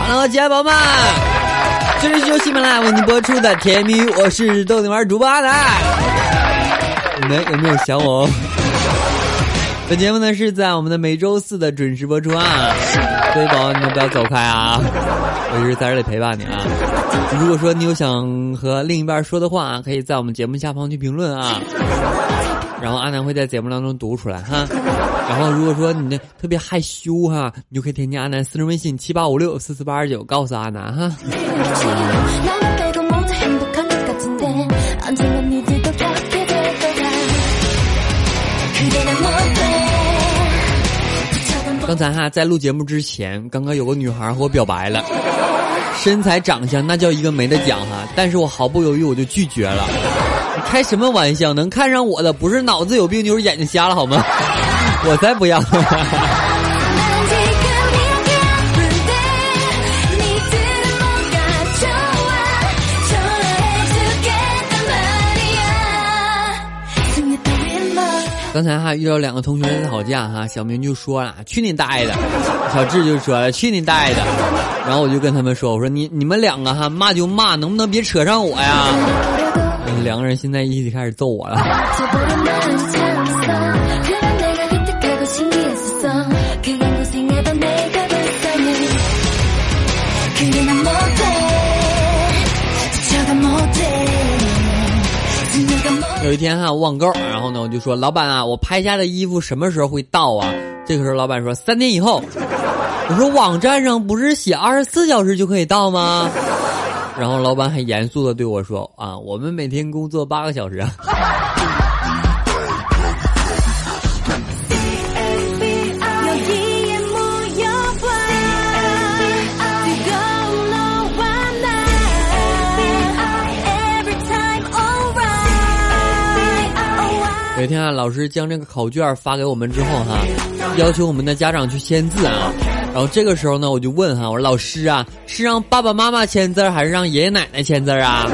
Hello，家宝宝们，这里是由喜马拉雅为您播出的《甜蜜》，我是逗你玩主播阿南。你们有没有想我？本节目呢是在我们的每周四的准时播出啊，所以宝宝你们不要走开啊，我一直在这里陪伴你啊。如果说你有想和另一半说的话啊，可以在我们节目下方去评论啊，然后阿南会在节目当中读出来哈。然后如果说你特别害羞哈，你就可以添加阿南私人微信七八五六四四八二九，告诉阿南哈。刚才哈在录节目之前，刚刚有个女孩和我表白了，身材长相那叫一个没得讲哈，但是我毫不犹豫我就拒绝了。你开什么玩笑？能看上我的不是脑子有病就是眼睛瞎了好吗？我才不要。刚才哈遇到两个同学在吵架哈，小明就说了：“去你大爷的！”小志就说了：“去你大爷的！”然后我就跟他们说：“我说你你们两个哈骂就骂，能不能别扯上我呀？”两个人现在一起开始揍我了。有一天哈网购，然后呢我就说老板啊，我拍下的衣服什么时候会到啊？这个时候老板说三天以后。我说网站上不是写二十四小时就可以到吗？然后老板很严肃的对我说啊，我们每天工作八个小时啊。有天啊，老师将这个考卷发给我们之后哈，要求我们的家长去签字啊。然后这个时候呢，我就问哈，我说老师啊，是让爸爸妈妈签字还是让爷爷奶奶签字啊？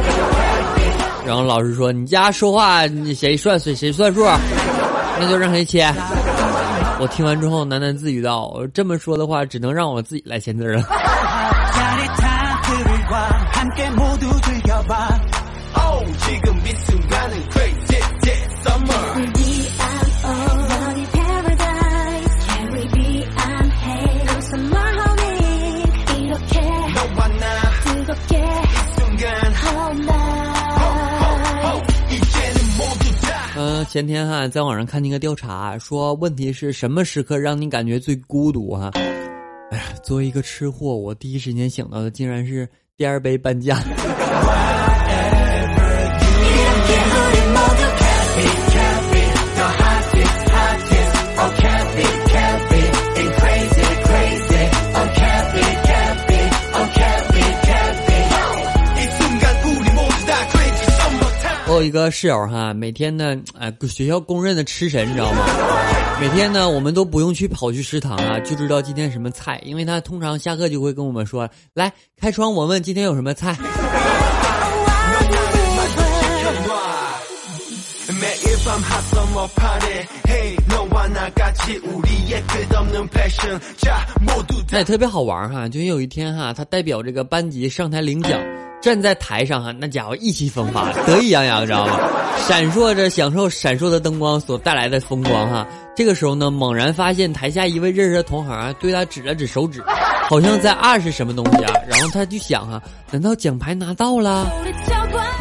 然后老师说，你家说话你谁算谁谁算数，那就让谁签。我听完之后喃喃自语道：“这么说的话，只能让我自己来签字了。”前天哈在网上看见一个调查，说问题是什么时刻让你感觉最孤独哈？哎呀，作为一个吃货，我第一时间想到的竟然是第二杯半价。有一个室友哈，每天呢，哎，学校公认的吃神，你知道吗？每天呢，我们都不用去跑去食堂啊，就知道今天什么菜，因为他通常下课就会跟我们说：“来开窗，我问今天有什么菜。”那也特别好玩哈，就有一天哈，他代表这个班级上台领奖。站在台上哈，那家伙意气风发，得意洋洋，知道吗？闪烁着享受闪烁的灯光所带来的风光哈。这个时候呢，猛然发现台下一位认识的同行啊，对他指了指手指，好像在暗示什么东西啊。然后他就想哈，难道奖牌拿到了？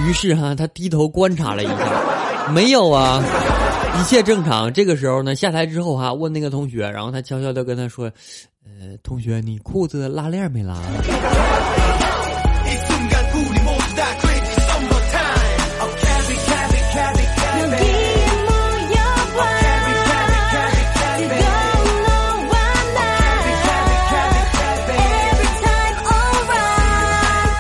于是哈，他低头观察了一下，没有啊，一切正常。这个时候呢，下台之后哈，问那个同学，然后他悄悄的跟他说：“呃，同学，你裤子拉链没拉？”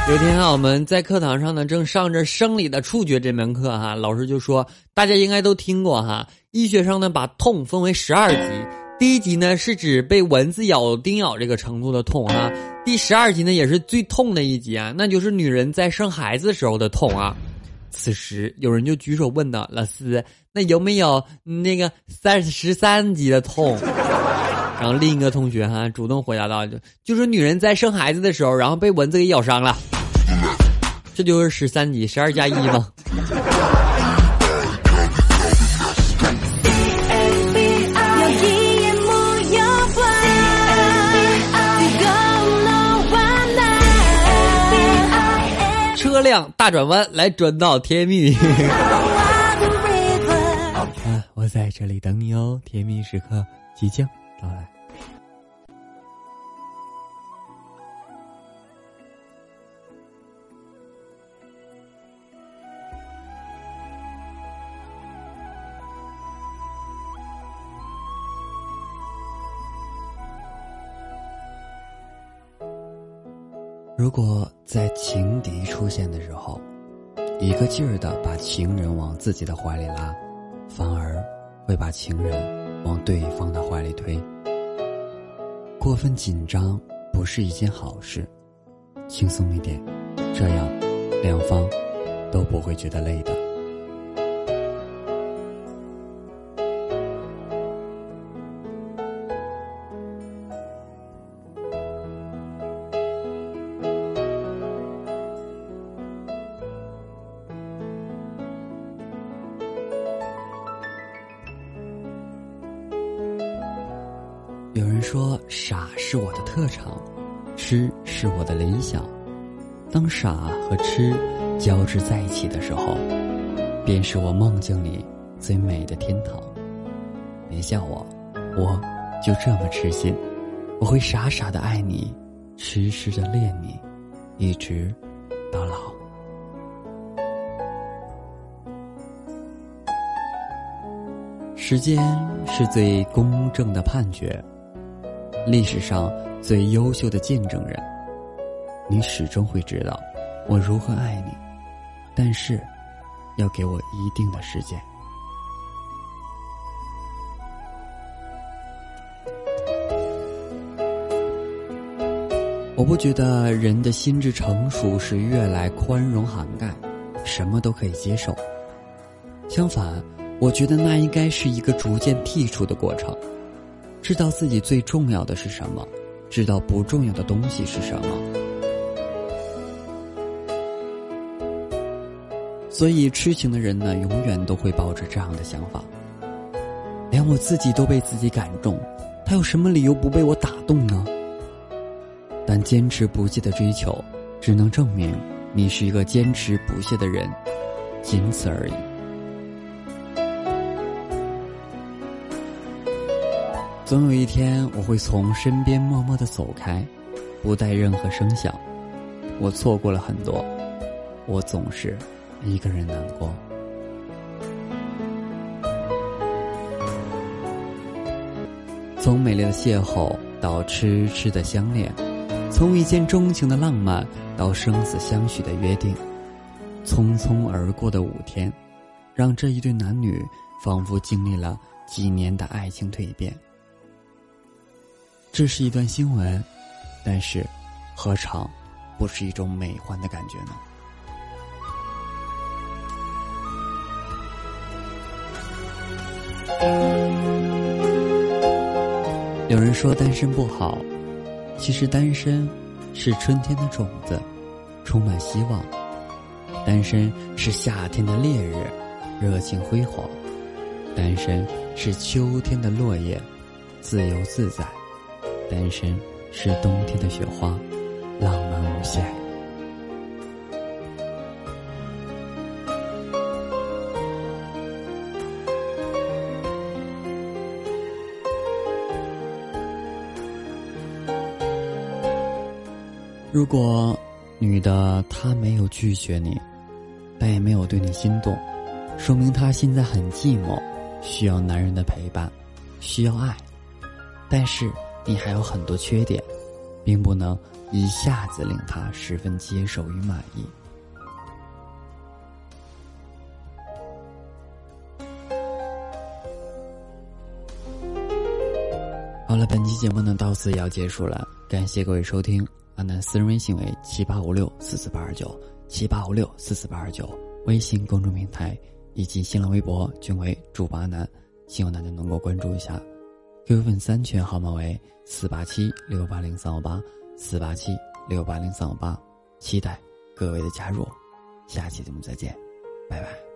有天啊，我们在课堂上呢，正上着生理的触觉这门课哈，老师就说，大家应该都听过哈，医学上呢把痛分为十二级，第一级呢是指被蚊子咬、叮咬这个程度的痛哈，第十二级呢也是最痛的一级啊，那就是女人在生孩子时候的痛啊。此时有人就举手问道：“老师，那有没有那个三十三级的痛？” 然后另一个同学哈主动回答道：“就就是女人在生孩子的时候，然后被蚊子给咬伤了，这就是十三级，十二加一吗？” 车辆大转弯，来转到甜蜜。啊，我在这里等你哦，甜蜜时刻即将到来。如果在情敌出现的时候，一个劲儿的把情人往自己的怀里拉，反而会把情人往对方的怀里推。过分紧张不是一件好事，轻松一点，这样两方都不会觉得累的。傻是我的特长，痴是我的理想。当傻和痴交织在一起的时候，便是我梦境里最美的天堂。别笑我，我就这么痴心，我会傻傻的爱你，痴痴的恋你，一直到老。时间是最公正的判决。历史上最优秀的见证人，你始终会知道我如何爱你，但是要给我一定的时间。我不觉得人的心智成熟是越来宽容涵盖，什么都可以接受。相反，我觉得那应该是一个逐渐剔除的过程。知道自己最重要的是什么，知道不重要的东西是什么。所以痴情的人呢，永远都会抱着这样的想法：连我自己都被自己感动，他有什么理由不被我打动呢？但坚持不懈的追求，只能证明你是一个坚持不懈的人，仅此而已。总有一天，我会从身边默默的走开，不带任何声响。我错过了很多，我总是一个人难过。从美丽的邂逅到痴痴的相恋，从一见钟情的浪漫到生死相许的约定，匆匆而过的五天，让这一对男女仿佛经历了几年的爱情蜕变。这是一段新闻，但是，何尝不是一种美幻的感觉呢？有人说单身不好，其实单身是春天的种子，充满希望；单身是夏天的烈日，热情辉煌；单身是秋天的落叶，自由自在。单身是冬天的雪花，浪漫无限。如果女的她没有拒绝你，但也没有对你心动，说明她现在很寂寞，需要男人的陪伴，需要爱，但是。你还有很多缺点，并不能一下子令他十分接受与满意。好了，本期节目呢到此也要结束了，感谢各位收听。阿南私人微信为七八五六四四八二九七八五六四四八二九。微信公众平台以及新浪微博均为主播阿南，希望大家能够关注一下。QQ 粉三群号码为四八七六八零三五八四八七六八零三五八，期待各位的加入。下期节目再见，拜拜。